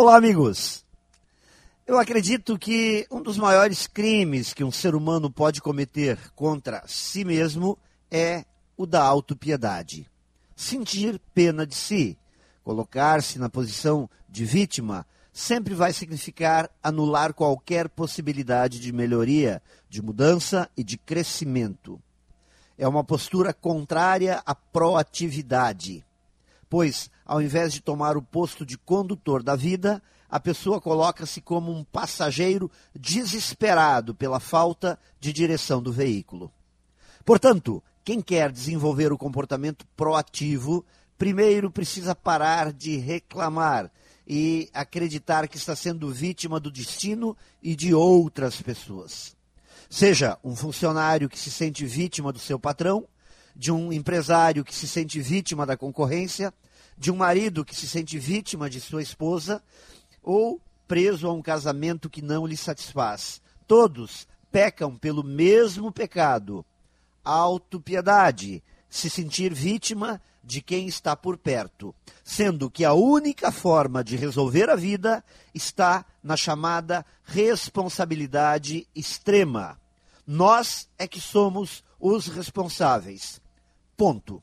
Olá, amigos! Eu acredito que um dos maiores crimes que um ser humano pode cometer contra si mesmo é o da autopiedade. Sentir pena de si, colocar-se na posição de vítima, sempre vai significar anular qualquer possibilidade de melhoria, de mudança e de crescimento. É uma postura contrária à proatividade pois, ao invés de tomar o posto de condutor da vida, a pessoa coloca-se como um passageiro desesperado pela falta de direção do veículo. Portanto, quem quer desenvolver o comportamento proativo, primeiro precisa parar de reclamar e acreditar que está sendo vítima do destino e de outras pessoas. Seja um funcionário que se sente vítima do seu patrão, de um empresário que se sente vítima da concorrência, de um marido que se sente vítima de sua esposa, ou preso a um casamento que não lhe satisfaz. Todos pecam pelo mesmo pecado, autopiedade, se sentir vítima de quem está por perto, sendo que a única forma de resolver a vida está na chamada responsabilidade extrema. Nós é que somos os responsáveis. Ponto.